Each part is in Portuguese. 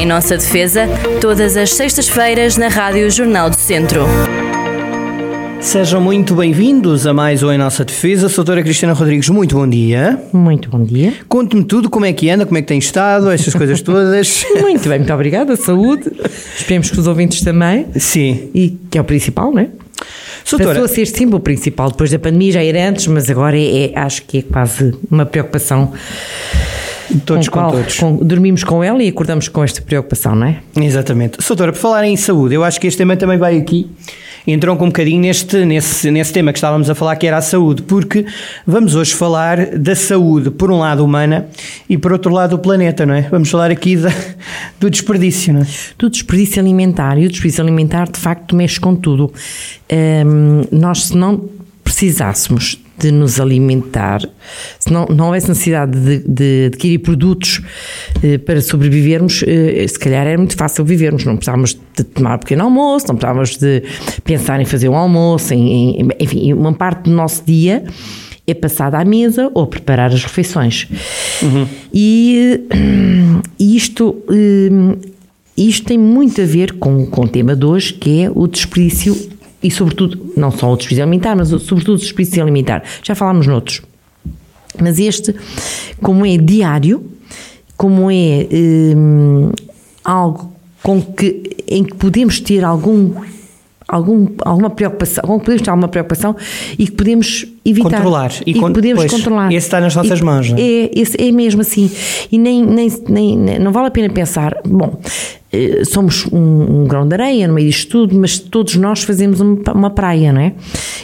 Em nossa defesa, todas as sextas-feiras na Rádio Jornal do Centro. Sejam muito bem-vindos a mais um Em Nossa Defesa. Sou a doutora Cristina Rodrigues, muito bom dia. Muito bom dia. Conte-me tudo, como é que anda, como é que tem estado, estas coisas todas. Muito bem, muito obrigada. Saúde. Esperemos que os ouvintes também. Sim. E que é o principal, não é? Doutora, Passou a ser sempre o principal. Depois da pandemia já era antes, mas agora é, é- acho que é quase uma preocupação. Todos com, qual- todos. com- dormimos com ela e acordamos com esta preocupação, não é? Exatamente. Doutora, por falar em saúde, eu acho que este tema também vai aqui. Entram com um bocadinho neste, nesse, nesse tema que estávamos a falar, que era a saúde, porque vamos hoje falar da saúde, por um lado humana e por outro lado do planeta, não é? Vamos falar aqui da- do desperdício, não é? do desperdício alimentar. E o desperdício alimentar, de facto, mexe com tudo. Hum, nós, se não precisássemos de nos alimentar, se não, não houvesse necessidade de, de adquirir produtos eh, para sobrevivermos, eh, se calhar era muito fácil vivermos. Não precisávamos de tomar um pequeno almoço, não precisávamos de pensar em fazer um almoço, em, em- enfim, uma parte do nosso dia é passada à mesa ou preparar as refeições. E, eh, e isto, eh, isto tem muito a ver com, com o tema de hoje, que é o desperdício e, sobretudo, não só o desperdício alimentar, mas sobretudo o desperdício alimentar. Já falámos noutros. Mas este, como é diário, como é hum, algo com que, em que podemos ter algum, algum, alguma preocupação, que podemos ter alguma preocupação e que podemos evitar. Controlar. E E, con- podemos pois, controlar. esse está nas nossas E- mãos, não é? É, é mesmo assim. E nem, nem, nem, não vale a pena pensar, bom, eh, somos um, um grão de areia no meio disto tudo, mas todos nós fazemos um- uma praia, não é?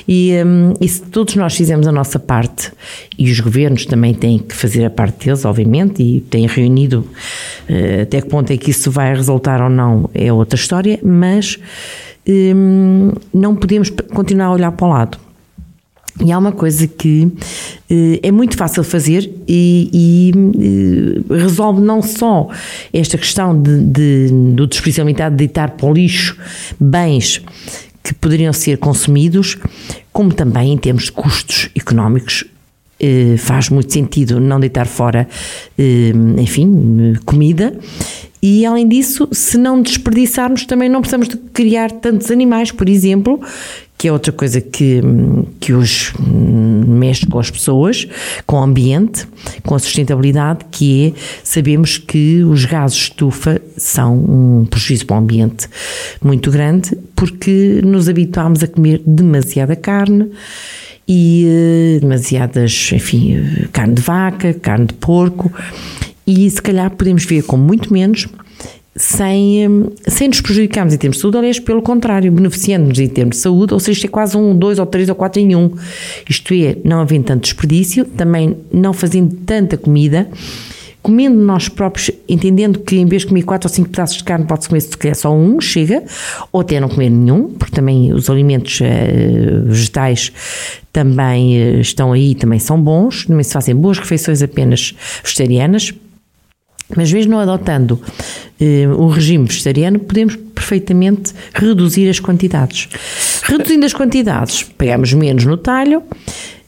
E, hum, e se todos nós fizermos a nossa parte, e os governos também têm que fazer a parte deles, obviamente, e têm reunido eh, até que ponto é que isso vai resultar ou não, é outra história, mas hum, não podemos continuar a olhar para o lado. E há uma coisa que eh, é muito fácil fazer e, e, eh, resolve não só esta questão de, de- do alimentar de deitar para o lixo bens que poderiam ser consumidos, como também em termos de custos económicos eh, faz muito sentido não deitar fora, enfim, comida. E além disso, se não desperdiçarmos, também não precisamos de criar tantos animais, por exemplo, que é outra coisa que, que hoje hum, mexe com as pessoas, com o ambiente, com a sustentabilidade, que é sabemos que os gases de estufa são um prejuízo para o ambiente muito grande, porque nos habituámos a comer demasiada carne e eh, demasiadas, enfim, eh, carne de vaca, carne de porco, e se calhar podemos ver com muito menos, sem, eh, sem nos prejudicarmos em termos de saúde, aliás, pelo contrário, beneficiando-nos em termos de saúde, ou seja, isto é quase um, dois ou três ou quatro em um. Isto é, não havendo tanto desperdício, também não fazendo tanta comida, comendo nós próprios, entendendo que em vez de comer quatro ou cinco pedaços de carne, pode-se comer se calhar só um, chega, ou até não comer nenhum, porque também os alimentos eh, vegetais também eh, estão aí, também são bons, também se fazem boas refeições apenas vegetarianas, mas mesmo não adotando eh, o regime vegetariano, podemos perfeitamente reduzir as quantidades. Reduzindo as quantidades, pegamos menos no talho,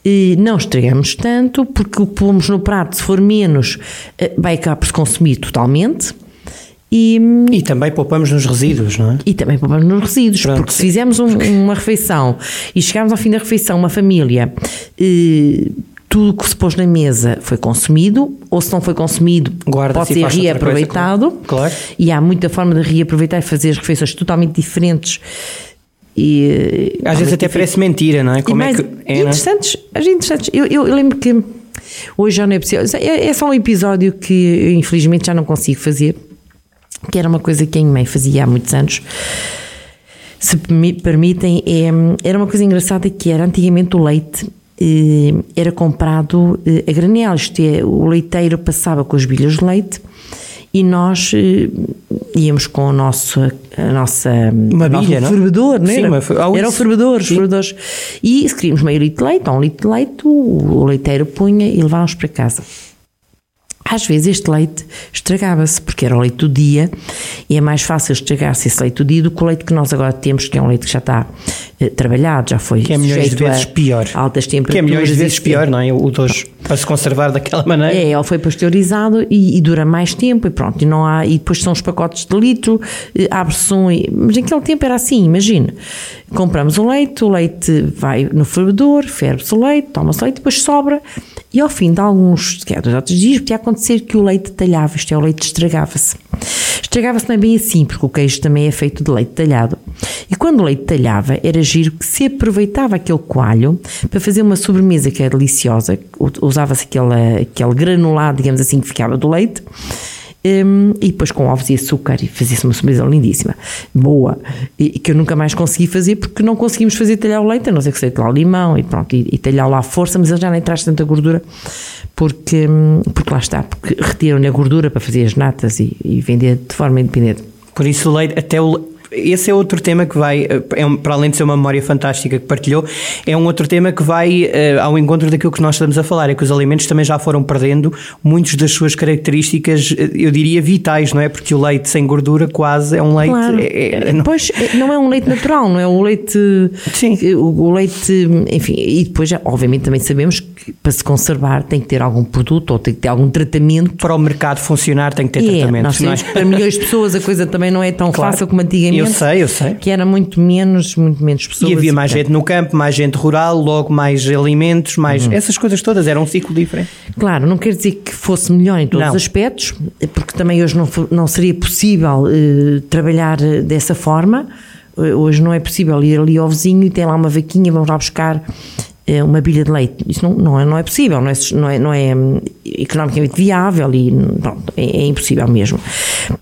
e não estragamos tanto, porque o que pomos no prato, se for menos, eh, vai acabar por se consumir totalmente. E, E também poupamos nos resíduos, não é? e também poupamos nos resíduos, Pronto. porque se fizermos um- uma refeição e chegarmos ao fim da refeição, uma família, eh, tudo o que se pôs na mesa foi consumido, ou se não foi consumido, Guarda-se pode e ser coisa, reaproveitado. claro. E há muita forma de reaproveitar e fazer as refeições totalmente diferentes. E, Às vezes até parece mentira, não é? Como mais é que é, não é? interessantes, interessantes. Eu, eu- eu lembro que hoje já não é possível. É, é só um episódio que eu, infelizmente já não consigo fazer, que era uma coisa que a minha mãe fazia há muitos anos. Se me permitem, é, era uma coisa engraçada que era antigamente o leite era comprado eh, a granel, isto é, o leiteiro passava com as bilhas de leite e nós eh, íamos com o nosso, a nossa Uma o nosso bilha, não? fervedor, não Sim, era? uma ah, era o fervedor, os fervedores. E se queríamos meio litro de leite, ou um litro de leite, o, leiteiro punha e levávamos para casa. Às vezes este leite estragava-se, porque era o leite do dia, e é mais fácil estragar-se esse leite do dia do que o leite que nós agora temos, que é um leite que já está eh, trabalhado, já foi Que é milhões de vezes pior. altas temperaturas. Que é milhões de vezes pior, não é? O hoje, para se conservar daquela maneira. É, ele foi pasteurizado e, e dura mais tempo e pronto, e não há, e depois são os pacotes de litro, eh, abre-se um, mas naquele tempo era assim, imagina, compramos o leite, o leite vai no fervedor, ferve-se o leite, toma-se leite, depois sobra, e ao fim de alguns, que é, dois ou três dias, podia acontecer que o leite talhava, isto é, o leite estragava-se. Estragava-se não é bem assim, porque o queijo também é feito de leite talhado. E quando o leite talhava, era giro que se aproveitava aquele coalho para fazer uma sobremesa que era deliciosa, usava-se aquele, aquele granulado, digamos assim, que ficava do leite, hum, e depois com ovos e açúcar, e fazia-se uma sobremesa lindíssima, boa, e, que eu nunca mais consegui fazer porque não conseguimos fazer talhar o leite, a não ser que seja lá o limão e pronto, e, e talhar lá à força, mas ele já nem traz tanta gordura, porque, hum, porque lá está, porque retiram-lhe a gordura para fazer as natas e, e vender de forma independente. Por isso o leite, até o esse é outro tema que vai, é um- para além de ser uma memória fantástica que partilhou, é um outro tema que vai eh, ao encontro daquilo que nós estamos a falar, é que os alimentos também já foram perdendo muitas das suas características, eh, eu diria, vitais, não é? Porque o leite sem gordura quase é um leite... Claro. é- é- não- Pois, não é um leite natural, não é o leite. Sim. O, o leite, enfim, e depois, já, obviamente, também sabemos que para se conservar tem que ter algum produto ou tem que ter algum tratamento. para o mercado funcionar tem que ter É, tratamentos, nós é? sabemos que para milhões de pessoas a coisa também não é tão Claro. fácil como antigamente. Eu sei, eu sei. Que era muito menos, muito menos pessoas. E havia mais portanto, gente no campo, mais gente rural, logo mais alimentos, mais Uhum. essas coisas todas, era um ciclo diferente. Claro, não quer dizer que fosse melhor em todos Não. os aspectos, porque também hoje não, não seria possível eh, trabalhar eh, dessa forma. Eh, Hoje não é possível ir ali ao vizinho e tem lá uma vaquinha, vamos lá buscar uma bilha de leite. Isso não, não, é, não é possível, não é, não é, não é hum, economicamente viável e pronto, é, é impossível mesmo.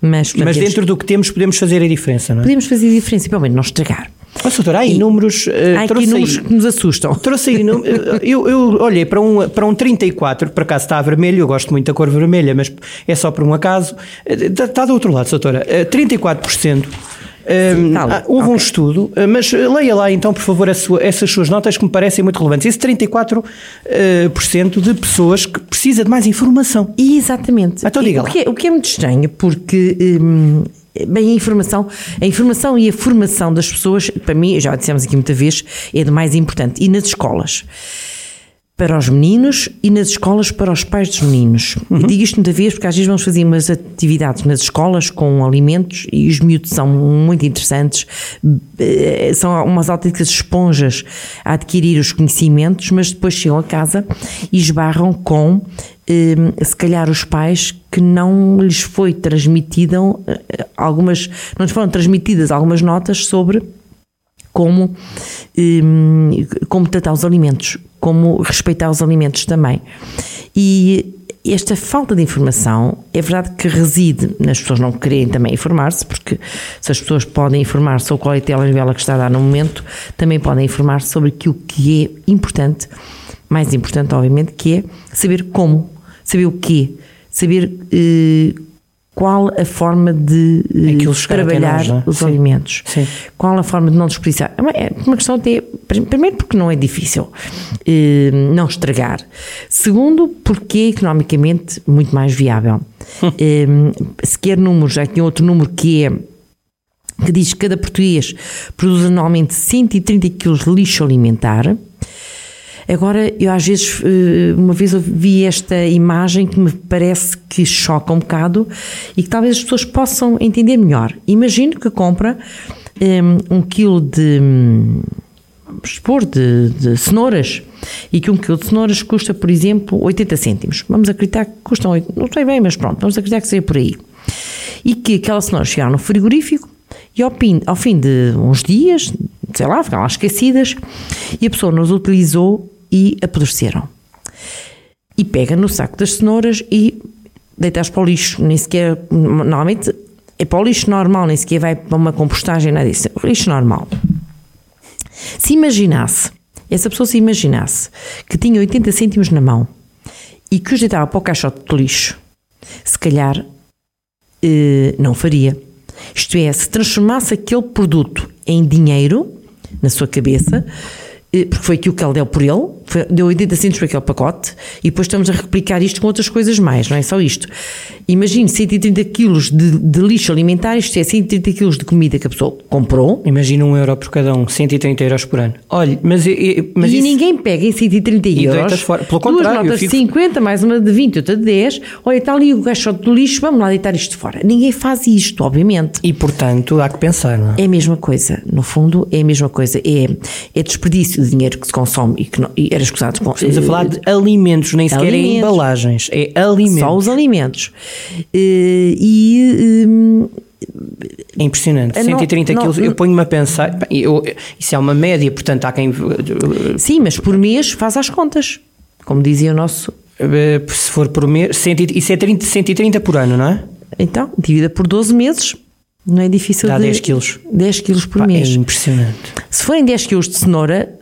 Mas, portanto, Mas dentro do que temos podemos fazer a diferença, não é? podemos fazer a diferença, pelo menos não estragar. Mas, doutora, há aí números... eh, Há aqui trouxe aí- números que nos assustam. Trouxe aí, num- eu, eu olhei para um, para um 34, por acaso está vermelho, eu gosto muito da cor vermelha, mas é só por um acaso. Está, está do outro lado, doutora. Eh, 34%. Ali. ah, houve um Ok. estudo, eh, mas leia lá então, por favor, sua- essas suas notas que me parecem muito relevantes. Esse 34% eh, por cento de pessoas que precisa de mais informação. Exatamente. Então diga o, lá. que é, o que é muito estranho, porque hum, bem, a informação, a informação e a formação das pessoas, para mim, já dissemos aqui muita vez, é do mais importante. E nas escolas. Para os meninos e nas escolas para os pais dos meninos. Uhum. Digo isto muita vez porque às vezes vamos fazer umas atividades nas escolas com alimentos e os miúdos são muito interessantes, eh, são umas autênticas esponjas a adquirir os conhecimentos, mas depois chegam a casa e esbarram com eh, se calhar os pais que não lhes foi transmitida eh, algumas, não lhes foram transmitidas algumas notas sobre como, hum, como tratar os alimentos, como respeitar os alimentos também. E esta falta de informação é verdade que reside nas pessoas não quererem também informar-se, porque se as pessoas podem informar-se sobre qual é a telenovela que está a dar no momento, também podem informar-se sobre aquilo que é importante, mais importante, obviamente, que é saber como, saber o quê, saber eh, qual a forma de eh, trabalhar nós, é? os Sim. alimentos. Sim. Qual a forma de não desperdiciar? É uma- É questão até, primeiro porque não é difícil eh, não estragar. Segundo, porque é economicamente muito mais viável. Eh, se quer números, há aqui outro número que é que diz que cada português produz anualmente 130 kg de lixo alimentar. Agora, eu às vezes, eh, uma vez eu vi esta imagem que me parece que choca um bocado e que talvez as pessoas possam entender melhor. Imagino que compra eh, um quilo de, hum, vamos supor, de, de cenouras e que um quilo de cenouras custa, por exemplo, 80 cêntimos. Vamos acreditar que custam, oit- não sei bem, mas pronto, vamos acreditar que seja por aí. E que aquela cenoura chegar no frigorífico e ao fim, ao fim de uns dias, sei lá, ficaram lá esquecidas e a pessoa nos utilizou e apodreceram. E pega no saco das cenouras e deita-as para o lixo, nem sequer, normalmente é para o lixo normal, nem sequer vai para uma compostagem, nada disso, é lixo normal. Se imaginasse, essa pessoa se imaginasse que tinha 80 cêntimos na mão e que os deitava para o caixote de lixo, se calhar eh, não faria. Isto é, se transformasse aquele produto em dinheiro na sua cabeça, eh, porque foi aquilo que ele deu por ele, deu 80 centos para aquele pacote e depois estamos a replicar isto com outras coisas mais, não é só isto. Imagine 130 quilos de, de lixo alimentar, isto é 130 quilos de comida que a pessoa comprou Imagina um euro por cada um, 130 euros por ano. Olha, mas, e- mas e isso- ninguém pega em 130 E euros. fora. Pelo duas contrário, eu notas fico- de 50, mais uma de 20, outra de 10. Olha, está ali o caixote do lixo, vamos lá deitar isto fora. Ninguém faz isto, obviamente. E portanto há que pensar, não é? É a mesma coisa, no fundo, é a mesma coisa. É, é desperdício de dinheiro que se consome e que não, e era escusado com Estamos a falar de alimentos, nem sequer é alimentos. embalagens, é alimentos. só os alimentos. Eh, E. hum, É impressionante. É, não- 130 não- quilos, eu ponho-me a pensar. eu- isso é uma média, portanto há quem. sim, mas por mês faz as contas. Como dizia o nosso. eh, Se for por mês, 100 e- isso é 30, 130 por ano, não é? Então, divida por 12 meses. Não é difícil Dá de. 10 quilos. 10 quilos por Pá, é mês. impressionante. Se forem 10 quilos de cenoura,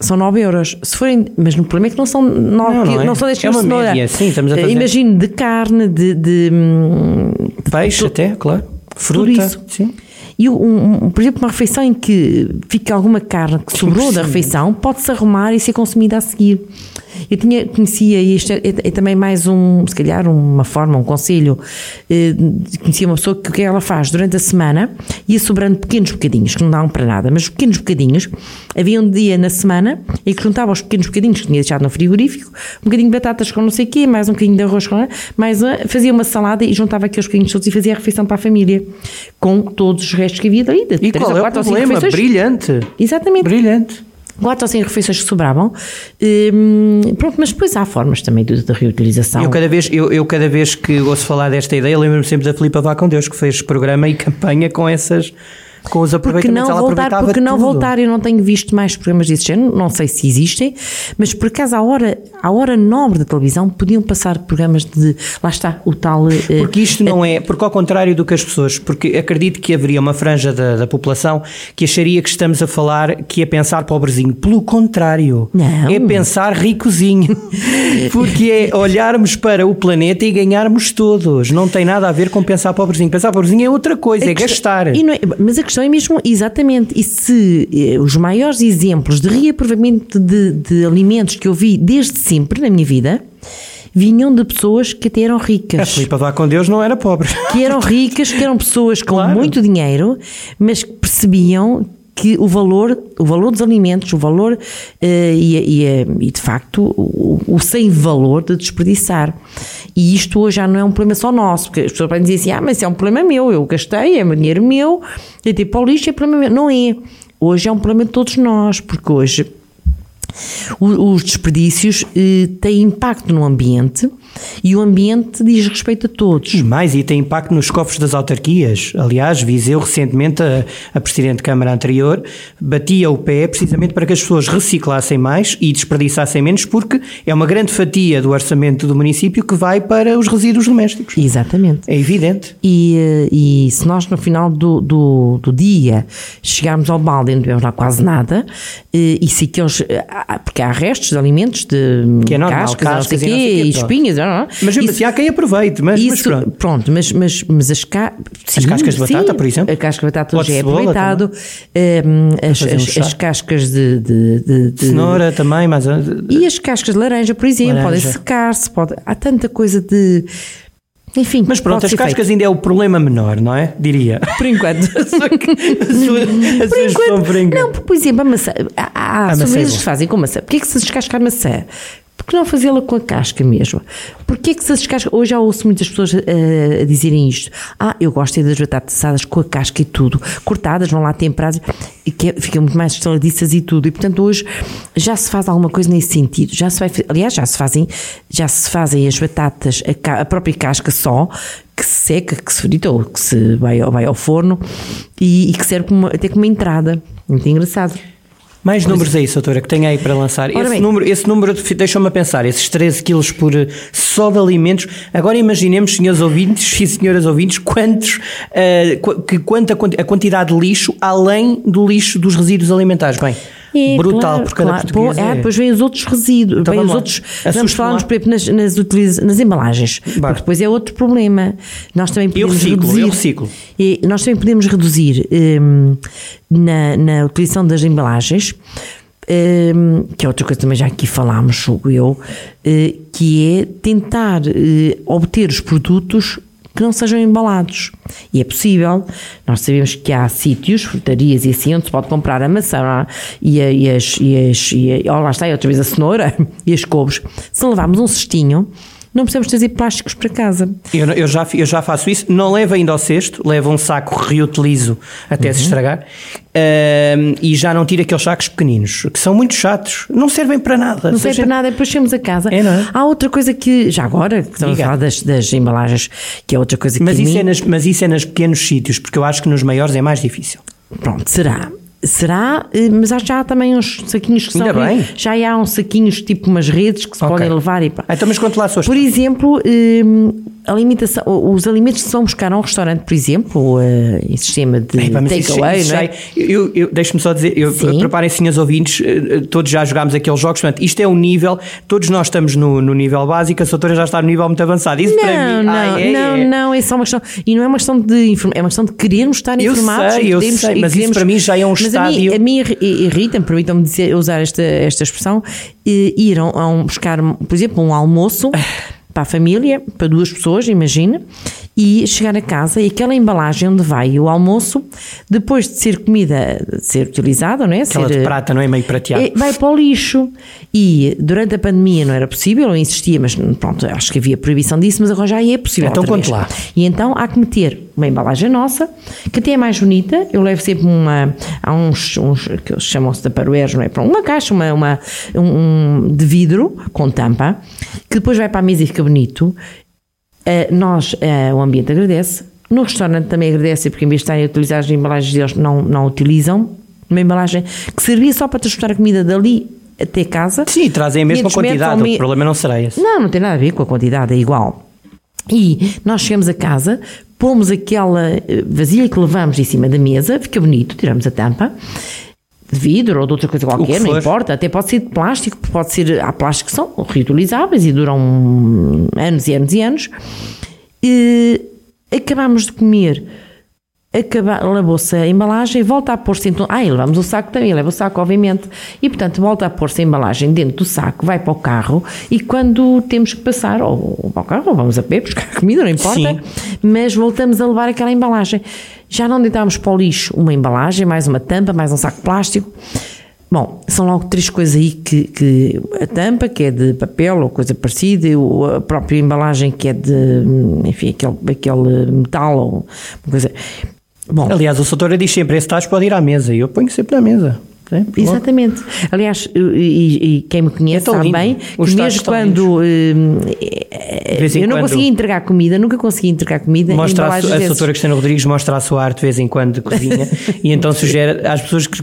são 9 euros. Se forem, mas no problema é que não são, 9 Não, não é. não são 10 É quilos uma de média, sim, estamos a fazer. Imagine de carne, de. de, hum, Peixe, tu- até, claro. Fruta. isso. Sim. E, um, um- por exemplo, uma refeição em que fica alguma carne que sobrou da refeição, pode-se arrumar e ser consumida a seguir. Eu tinha, conhecia, e isto é, é também mais um, se calhar, uma forma, um conselho, eh, conhecia uma pessoa que o que ela faz durante a semana ia sobrando pequenos bocadinhos, que não dão para nada, mas pequenos bocadinhos. Havia um dia na semana em que juntava os pequenos bocadinhos que tinha deixado no frigorífico, um bocadinho de batatas com não sei o quê, mais um bocadinho de arroz com mais uma, fazia uma salada e juntava aqueles bocadinhos todos e fazia a refeição para a família, com todos os restos que havia dali, de E qual é o problema? Brilhante. Exatamente. Brilhante. Quatro ou cinco refeições que sobravam. Hum, pronto, mas depois há formas também de, de reutilização. Eu cada, vez, eu, eu cada vez que ouço falar desta ideia, lembro-me sempre da Filipa Vá com Deus, que fez programa e campanha com essas. Com os Porque não voltar, porque não tudo. voltar, eu não tenho visto mais programas desse género, não sei se existem, mas por acaso à hora, à hora nobre da televisão podiam passar programas de, lá está, o tal... eh, Porque isto não é, porque ao contrário do que as pessoas, porque acredito que haveria uma franja da, da população que acharia que estamos a falar que é pensar pobrezinho. Pelo contrário, Não. é pensar ricozinho. Porque é olharmos para o planeta e ganharmos todos. Não tem nada a ver com pensar pobrezinho. Pensar pobrezinho é outra coisa, A é gastar. é- mas a questão é mesmo, exatamente, e se eh, os maiores exemplos de reaproveitamento de, de alimentos que eu vi desde sempre na minha vida vinham de pessoas que até eram A ricas. Filipa Vá com Deus não era pobre. que eram ricas, que eram pessoas com Claro. muito dinheiro, mas que percebiam que o valor, o valor dos alimentos, o valor eh, e, e, e, de facto o, o sem valor de desperdiçar. E isto hoje já não é um problema só nosso, porque as pessoas podem dizer assim: ah, mas é um problema meu, eu gastei, é dinheiro meu, eu tipo para o lixo é problema meu. Não é. Hoje é um problema de todos nós, porque hoje os desperdícios eh, têm impacto no ambiente e o ambiente diz respeito a todos. E mais, e tem impacto nos cofres das autarquias. Aliás, Viseu recentemente, a, a Presidente de Câmara anterior, batia o pé precisamente para que as pessoas reciclassem mais e desperdiçassem menos, porque é uma grande fatia do orçamento do município que vai para os resíduos domésticos. Exatamente. É evidente. E, eh, e se nós no final do, do, do dia chegarmos ao balde e não tivermos lá quase nada, eh, e se aqueles. eh, Porque há restos de alimentos, de Que é normal, cascas, cascas quê, e e quê, pronto. espinhas, não. Mas Isso- há quem aproveite, mas, mas isso, pronto. pronto, mas, mas, mas as, ca... As sim, cascas de batata, sim, por exemplo? A casca de batata hoje é aproveitado. as, fazer um as, chá. as cascas de, de, de- de- Cenoura também, mas. E as cascas de laranja, por exemplo, podem secar-se, pode... há tanta coisa de. Enfim, Mas pronto, as ser feito. cascas ainda é o problema menor, não é? Diria. Por enquanto. Só que a sua, a Por enquanto, não, porque, por exemplo, a maçã. Há, há A é sobremesas bom. que se fazem com maçã. Porquê é que se descasca a maçã? Por que não fazê-la com a casca mesmo? Porquê que se descasca? Hoje já ouço muitas pessoas eh, a dizerem isto. Ah, eu gosto é das batatas assadas com a casca e tudo. Cortadas, vão lá temperadas e que é- ficam muito mais estaladiças e tudo. E portanto hoje já se faz alguma coisa nesse sentido. Já se vai, aliás, já se fazem, já se fazem as batatas, a, a própria casca só, que se seca, que se frita ou que se vai, vai ao forno e, e que serve como até como entrada. Muito engraçado. Mais números aí, doutora, que tem aí para lançar. Ora Esse bem. número, esse número de- deixa-me a pensar, esses 13 quilos por eh, só de alimentos. Agora imaginemos, senhores ouvintes e senhoras ouvintes, quantos, qu- que, quanta a quantidade de lixo além do lixo dos resíduos alimentares. Bem, É, brutal claro, por cada claro. Pô, ah, é. depois vêm os outros resíduos, Então vêm os outros. Vamos falar lá. por exemplo, nas, nas, utiliza- nas embalagens. Porque depois é outro problema. Nós também Eu podemos reciclo, reduzir. eu reciclo. E nós também podemos reduzir hum, na, na utilização das embalagens. Ehm, que é outra coisa também já aqui falámos, julgo eu, eh, que é tentar eh, obter os produtos que não sejam embalados. E é possível, nós sabemos que há sítios, frutarias e assim, onde se pode comprar a maçã e, a, e as, e as, e a, oh, lá está, outra vez a cenoura e as couves. Se levarmos um cestinho, não precisamos trazer plásticos para casa. Eu, eu, já, eu já faço isso, não levo ainda ao cesto, levo um saco, reutilizo até uhum. se estragar uh, e já não tiro aqueles sacos pequeninos, que são muito chatos, não servem para nada. Não servem para nada, depois chegamos a casa. É, é? Há outra coisa que, já agora, que estamos a falar das, das, embalagens, que é outra coisa que. Mas isso, mim... é nas, mas isso é nos pequenos sítios, porque eu acho que nos maiores é mais difícil. Pronto, será. Será, eh, mas já há também uns saquinhos que são. Ainda bem. Já há uns saquinhos tipo umas redes que se okay. podem levar e pá. Então, mas quanto lá suas Por exemplo, hum, a limitação, os alimentos que se vão buscar a um restaurante, por exemplo, uh, em sistema de takeaway, não é? Eu, eu, Deixe-me só dizer, eu, preparem-se, os ouvintes, eh, todos já jogámos aqueles jogos, portanto, isto é um nível, todos nós estamos no, no nível básico, a doutora já está no nível muito avançado. Isso não, para mim. Não, ai, é, não, é. não, é só uma questão. E não é uma questão de é uma questão de querermos estar informados. Eu sei, eu sei, mas queremos, isso para mim já é um estádio. A mim, a mim irrita-me, permitam-me usar esta, esta expressão, ir a, a um, buscar, por exemplo, um almoço para a família, para duas pessoas, imagina, e chegar a casa e aquela embalagem onde vai o almoço, depois de ser comida, de ser utilizada, não é? Aquela ser, de prata, não é? Meio prateado. É, vai para o lixo. E durante a pandemia não era possível, eu insistia, mas pronto, acho que havia proibição disso, mas agora já é possível. Então conte lá. E então há que meter uma embalagem nossa, que até é mais bonita, eu levo sempre uma, há uns, uns que chamam-se de paroeiros, não é? Uma caixa, uma, uma um, de vidro com tampa, que depois vai para a mesa e fica bonito. Uh, nós, uh, o ambiente agradece. No restaurante também agradece, porque em vez de estarem a utilizar as embalagens deles, não, não utilizam. Uma embalagem que servia só para transportar a comida dali até casa. Sim, trazem a mesma quantidade, o problema não será esse. Não, não tem nada a ver com a quantidade, é igual. E nós chegamos a casa, pomos aquela eh, vasilha que levamos em cima da mesa, fica bonito, tiramos a tampa, de vidro ou de outra coisa qualquer, não importa, até pode ser de plástico, pode ser, há plásticos que são reutilizáveis e duram anos e anos e anos. E acabamos de comer acaba, lavou-se a embalagem, volta a pôr-se então. Ah, levamos o saco também, leva o saco, obviamente. E portanto, volta a pôr-se a embalagem dentro do saco, vai para o carro e quando temos que passar, ou para o carro, ou vamos a pé buscar comida, não importa, Sim. mas voltamos a levar aquela embalagem. Já não deitamos para o lixo uma embalagem, mais uma tampa, mais um saco plástico. Bom, são logo três coisas aí que, que, a tampa, que é de papel ou coisa parecida, a própria embalagem que é de, enfim, aquele, aquele metal ou uma coisa. Bom. Aliás, o Soutora diz sempre: esse tacho pode ir à mesa e eu ponho sempre na mesa. É, Exatamente. Aliás, e, e, quem me conhece é sabe bem que mesmo quando hum, eu não conseguia entregar comida, nunca conseguia entregar comida. Mostra a, a doutora Cristina Rodrigues mostra a sua arte de vez em quando de cozinha e então sugere às pessoas que.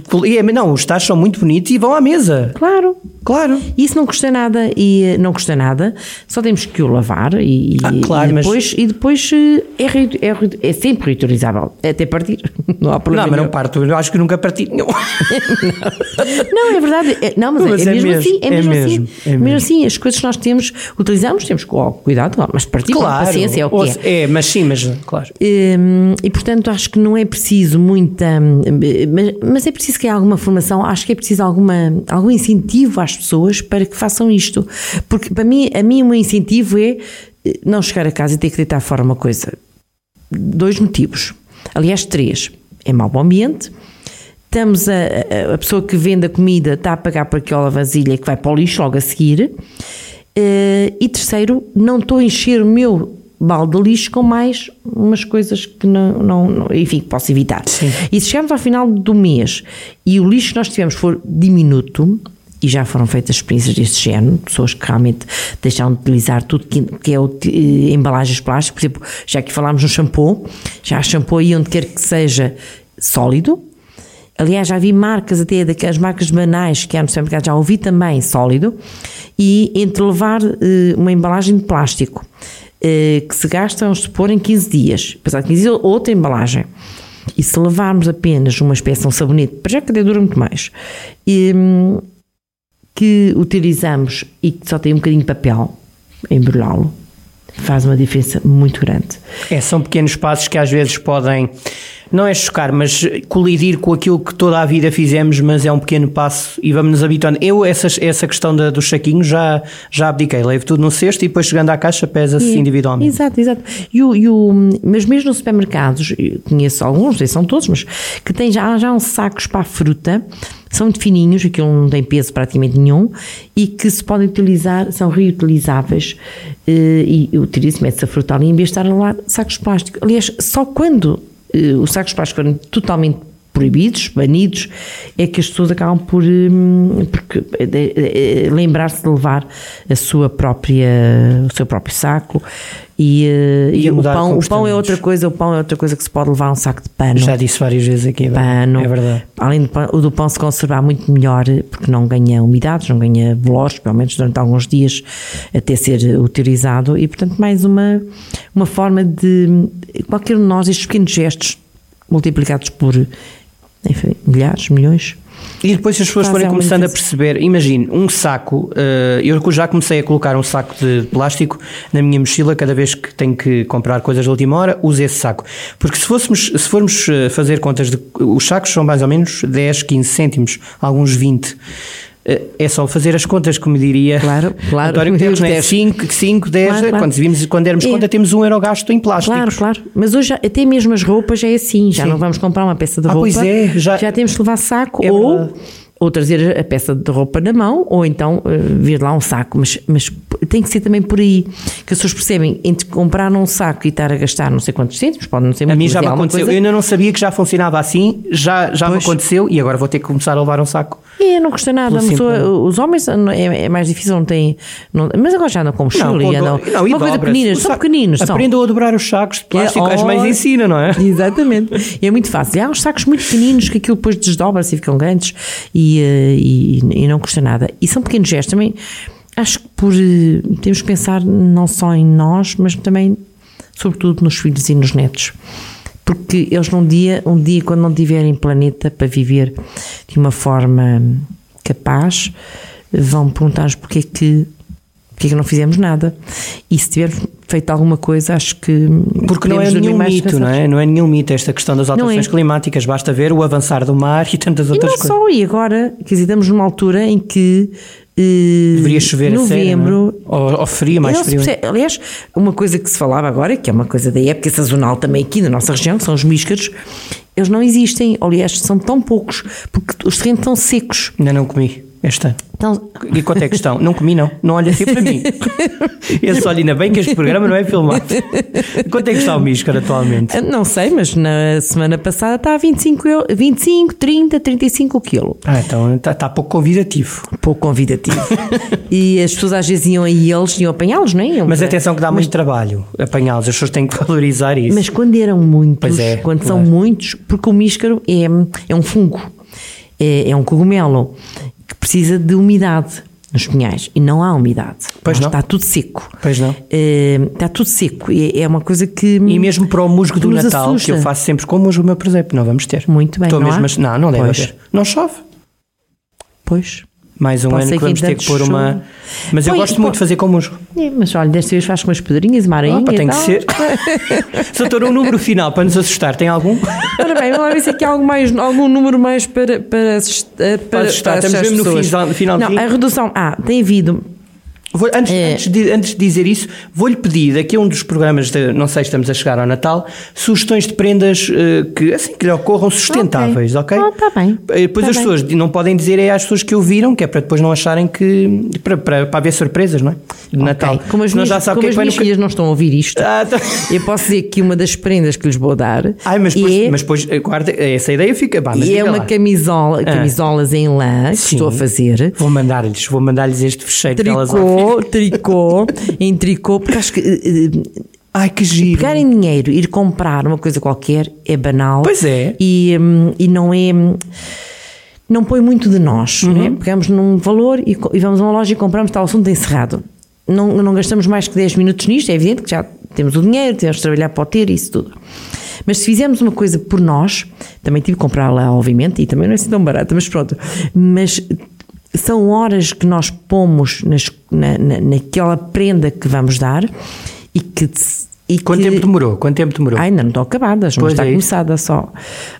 Não, os tachos são muito bonitos e vão à mesa. Claro. Claro. Isso não custa nada e eh, não custa nada, só temos que o lavar e, ah, claro, e depois, mas... e depois é, é, é sempre reutilizável, é até partir. Não há problema. Não, mas não parto, eu acho que nunca parti. Não, não é verdade. É, não, mas, mas é, é, mesmo, assim. É, mesmo, assim. Mesmo, é mesmo assim, as coisas que nós temos, utilizamos, temos cuidado, mas partir claro, com paciência é o que é. É, mas sim, mas claro. E, hum, e portanto acho que não é preciso muita. Mas, mas é preciso que haja alguma formação, acho que é preciso alguma, algum incentivo às pessoas para que façam isto. Porque para mim, a mim o meu incentivo é eh, não chegar a casa e ter que deitar fora uma coisa. Dois motivos. Aliás, três. É mau ambiente. Estamos a, a, a pessoa que vende a comida está a pagar por aquela vasilha que vai para o lixo logo a seguir. Uh, e terceiro, não estou a encher o meu balde de lixo com mais umas coisas que não, não, não enfim, posso evitar. Sim. E se chegarmos ao final do mês e o lixo que nós tivemos for diminuto, e já foram feitas experiências deste género, pessoas que realmente deixaram de utilizar tudo que, que é eh, embalagens plásticas, por exemplo, já que falámos no shampoo, já há shampoo aí onde quer que seja sólido, Aliás, já vi marcas até daquelas marcas banais que há no supermercado, já ouvi também sólido, e entre levar uh, uma embalagem de plástico uh, que se gasta, vamos supor, em 15 dias, passado 15 dias, outra embalagem. E se levarmos apenas uma espécie de um sabonete, para já que dura muito mais, e, um, que utilizamos e que só tem um bocadinho de papel, embrulhá-lo, faz uma diferença muito grande. É, são pequenos passos que às vezes podem não é chocar, mas colidir com aquilo que toda a vida fizemos, mas é um pequeno passo e vamos nos habituando. Eu, essa, essa questão da, dos saquinhos, já, já abdiquei. Levo tudo no cesto e depois chegando à caixa pesa-se individualmente. Exato, exato. E o, e o, mas mesmo nos supermercados, conheço alguns, não sei se são todos, mas que têm já, já uns sacos para a fruta são muito fininhos, aquilo não tem peso praticamente nenhum, e que se podem utilizar, são reutilizáveis, eh, e utiliza-se, mete-se a fruta ali, em vez de estar lá sacos de plástico. Aliás, só quando eh, os sacos de plástico forem totalmente proibidos, banidos, é que as pessoas acabam por, hum, eh, lembrar-se de levar a sua própria, o seu próprio saco e, eh, e, e o pão, o pão é outra coisa, o pão é outra coisa que se pode levar um saco de pano. Já disse várias vezes aqui, é pano, é verdade. Além do pão, o do pão se conservar muito melhor porque não ganha umidades, não ganha velozes, pelo menos durante alguns dias até ser utilizado e portanto mais uma, uma forma de qualquer um de nós, estes pequenos gestos multiplicados por enfim, milhares, milhões. E depois as pessoas forem começando a perceber, imagine, um saco, uh, eu já comecei a colocar um saco de plástico na minha mochila cada vez que tenho que comprar coisas de última hora, uso esse saco. Porque se, fôssemos, se formos eh, fazer contas, de, os sacos são mais ou menos 10, 15 cêntimos, alguns 20 é só fazer as contas, como diria claro, claro. António Guterres, não é? 5, 5 10, claro, claro. Quando, vimos, quando dermos é. conta temos um euro gasto em plástico. Claro, claro. Mas hoje até mesmo as roupas é assim, já Sim. não vamos comprar uma peça de ah, roupa, pois é, já, já temos que levar saco é ou... Verdade ou trazer a peça de roupa na mão, ou então uh, vir lá um saco, mas, mas tem que ser também por aí, que as pessoas percebem, entre comprar um saco e estar a gastar não sei quantos cêntimos, pode não ser muito A mim já me aconteceu, coisa. eu ainda não sabia que já funcionava assim, já, já me aconteceu e agora vou ter que começar a levar um saco. É, não custa nada, pessoa, os homens é, é, mais difícil, não tem, não, mas agora já andam com mochila e andam, não, uma coisa pequeninas, são pequeninos. Aprendam a dobrar os sacos de plástico, é, as mães ensinam, não é? Exatamente, e é muito fácil, há uns sacos muito pequeninos que aquilo depois desdobra-se e ficam grandes e, eh, e e, não custa nada. E são pequenos gestos também. Acho que por, eh, temos que pensar não só em nós, mas também, sobretudo, nos filhos e nos netos. Porque eles num dia, um dia, quando não tiverem planeta para viver de uma forma capaz, vão perguntar-nos porque é que porque é que não fizemos nada? E se tiver feito alguma coisa, acho que. Porque não é nenhum mito, não é? Não é nenhum mito esta questão das alterações é. climáticas, basta ver o avançar do mar e tantas outras e não coisas. Só, e agora, quer dizer, estamos numa altura em que. Eh, Deveria chover novembro, a sério, é? ou, ou frio, mais frio. aliás, uma coisa que se falava agora, que é uma coisa da época sazonal também aqui na nossa região, que são os míscaros, eles não existem, aliás, são tão poucos, porque os terrenos estão secos. Ainda não comi este ano. Então... E quanto é que estão? Não comi, não. Não olha assim para mim. Esse olha, ainda bem que este programa não é filmado. Quanto é que está o Miscar atualmente? Não sei, mas na semana passada está a 25, 25 30, 35 quilos. Ah, então está, está pouco convidativo. Pouco convidativo. e as pessoas às vezes iam aí eles iam apanhá-los, não é? Iam mas para... atenção que dá mas... muito trabalho apanhá-los. As pessoas têm que valorizar isso. Mas quando eram muitos, é, quando claro. são muitos, porque o míscaro é, é um fungo. É, é um cogumelo que precisa de umidade nos pinhais e não há umidade. Pois não. Está tudo seco. Pois não. Uh, está tudo seco e é uma coisa que. E mesmo para o musgo do Natal, assusta. que eu faço sempre com o musgo meu presépio, não vamos ter. Muito bem. Estou não mesmo há? Não, não deve pois. haver. Não chove. Pois. Mais um Pode ano que vamos ter que pôr uma. Mas eu gosto muito de fazer com musgo. É, mas olha, desta vez faz com umas pedrinhas, uma areia. tem que ser. Doutor, um número final para nos assustar, tem algum? Ora bem, vamos lá ver se aqui há algum, mais, algum número mais para, para, para, para assustar. Estamos mesmo no final. Não, a redução. Ah, tem havido Vou, antes, é. antes, de, antes de dizer isso, vou-lhe pedir, daqui a um dos programas, de, não sei, estamos a chegar ao Natal, sugestões de prendas uh, que, assim, que lhe ocorram sustentáveis, ok? Está okay? oh, bem. Eh, depois tá as bem. pessoas não podem dizer é às pessoas que ouviram, que é para depois não acharem que. para, para, para haver surpresas, não é? De okay. Natal. Como as minhas, já sabe como que é as minhas filhas no... não estão a ouvir isto, ah, tá. eu posso dizer que uma das prendas que lhes vou dar. Ai, mas depois, é... mas depois guarda, essa ideia fica. Bah, e é uma lá. camisola, ah. camisolas em lã que Sim. estou a fazer. Vou mandar-lhes, vou mandar-lhes este fecheiro tricô, tricô em tricô, porque acho que. Uh, Ai, que giro. Pegar em dinheiro, ir comprar uma coisa qualquer é banal. Pois é. E, um, e não é. Não põe muito de nós. Uhum. Né? Pegamos num valor e, e, vamos a uma loja e compramos, está o assunto encerrado. Não, não gastamos mais que 10 minutos nisto, é evidente que já temos o dinheiro, temos de trabalhar para o ter e isso tudo. Mas se fizermos uma coisa por nós, também tive que comprar lá, obviamente, e também não é assim tão barata, mas pronto. Mas são horas que nós pomos nas, na, na, naquela prenda que vamos dar e que, e Quanto que- tempo demorou? Quanto tempo demorou? Ah, ainda não estão acabadas, Pois está é isso. começada só.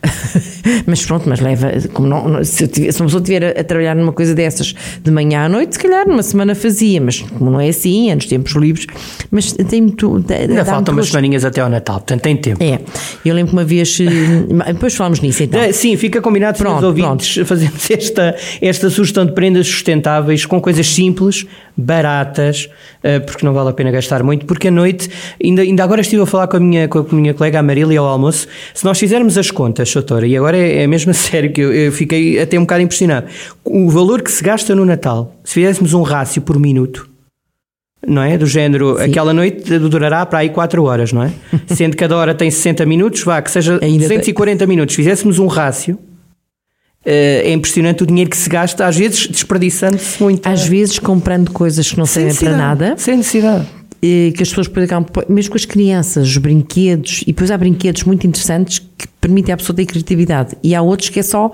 mas pronto, mas leva. Não, se, eu tive- se uma pessoa estiver a, trabalhar numa coisa dessas de manhã à noite, se calhar numa semana fazia, mas como não é assim, é nos tempos livres. Mas tem muito. Ainda faltam umas semaninhas até ao Natal, portanto tem tempo. É, eu lembro que uma vez. eh, Depois falamos nisso então. É, Sim, fica combinado, Pronto, ouvintes, fazemos esta, esta sugestão de prendas sustentáveis com coisas simples, baratas, eh, porque não vale a pena gastar muito, porque à noite, ainda, ainda agora estive a falar com a minha, com a minha colega a Marília ao almoço, se nós fizermos as contas, doutora, e agora é, é mesmo a sério que eu, eu fiquei até um bocado impressionado, o valor que se gasta no Natal, se fizéssemos um rácio por minuto, não é? Do género, aquela noite durará para aí 4 horas, não é? Sendo que cada hora tem 60 minutos, vá, que seja Ainda tem- 240 minutos. Se fizéssemos um rácio, eh, é impressionante o dinheiro que se gasta, às vezes desperdiçando-se muito. Às vezes comprando coisas que não servem para nada. Sem necessidade. Que as pessoas depois acabam, mesmo com as crianças, os brinquedos, e depois há brinquedos muito interessantes que permitem à pessoa ter criatividade, e há outros que é só.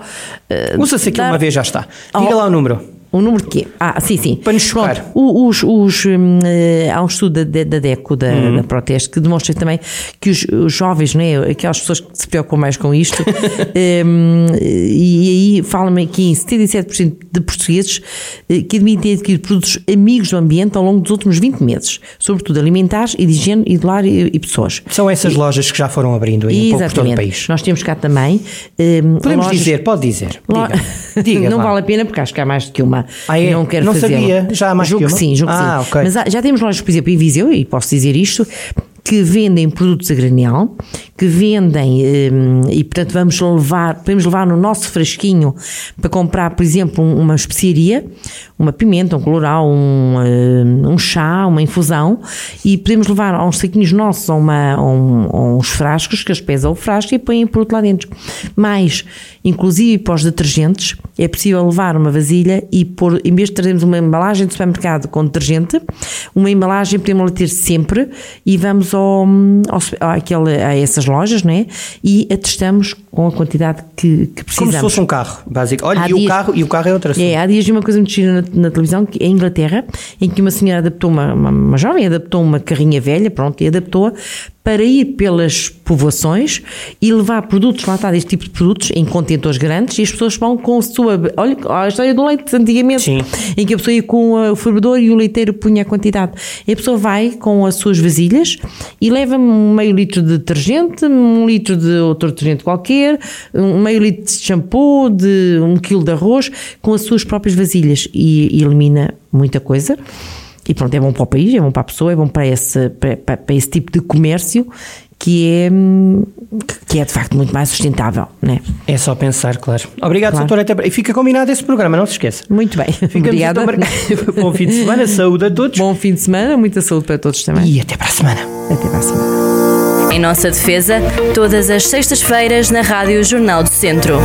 eh, Usa-se aquilo dar- uma vez, já está. Diga Oh. lá o número. O número de quê? Ah, sim, sim. Para nos chocar. Os, os, hum, eh, há um estudo da, da DECO, da, Uhum. da Proteste, que demonstra também que os, os jovens, não é? aquelas pessoas que se preocupam mais com isto, hum, e aí fala-me aqui em 77% de portugueses eh, que admitem ter adquirido produtos amigos do ambiente ao longo dos últimos 20 meses, sobretudo alimentares e de higiene e de lar e, e pessoas. São essas lojas que já foram abrindo aí um pouco por todo o país. Nós temos cá também. hum, Podemos lojas- dizer, pode dizer. Lo- Diga. Diga não lá. vale a pena porque acho que há mais do que uma. Ah, é? Não quero Não sabia. Já há mais julgo que que sim, julgo Ah, que sim. ok. Mas há- já temos lojas, por exemplo, em Viseu, e posso dizer isto, que vendem produtos a granel, que vendem, hum, e portanto vamos levar, podemos levar no nosso frasquinho para comprar, por exemplo, um- uma especiaria, uma pimenta, um colorau, um, hum, um chá, uma infusão, e podemos levar a uns saquinhos nossos, a, uma, um- uns frascos, que eles pesam o frasco e põem o produto lá dentro. Mas, inclusive para os detergentes, é possível levar uma vasilha e pôr, em vez de trazermos uma embalagem de supermercado com detergente, uma embalagem podemos ter sempre e vamos ao, ao, àquele, a essas lojas, né? E atestamos com a quantidade que, que Como precisamos. se fosse um carro, básico. Olha, Há e o, dias- carro, e o carro é outra assunto. É, há dias vi uma coisa muito gira na, na televisão, que é em Inglaterra, em que uma senhora adaptou, uma, uma, uma jovem adaptou uma carrinha velha, pronto, e adaptou-a para ir pelas povoações e levar produtos, lá está, deste tipo de produtos, em contentores grandes, e as pessoas vão com a sua. Olha a história do leite, antigamente, Sim. em que a pessoa ia com uh, o fervedor e o leiteiro punha a quantidade. E a pessoa vai com as suas vasilhas e leva um meio litro de detergente, um litro de outro detergente qualquer, um meio litro de shampoo, de um quilo de arroz, com as suas próprias vasilhas e, e elimina muita coisa. E pronto, é bom para o país, é bom para a pessoa, é bom para esse, para, para- esse tipo de comércio que é, que é de facto muito mais sustentável, né? É só pensar, claro. Obrigado, Claro. doutora. Até... E fica combinado esse programa, não se esqueça. Muito bem. Ficamos Obrigada. então marcados. Bom fim de semana, saúde a todos. Bom fim de semana, muita saúde para todos também. E até para a semana. Até para a semana. Em nossa defesa, todas as sextas-feiras na Rádio Jornal do Centro.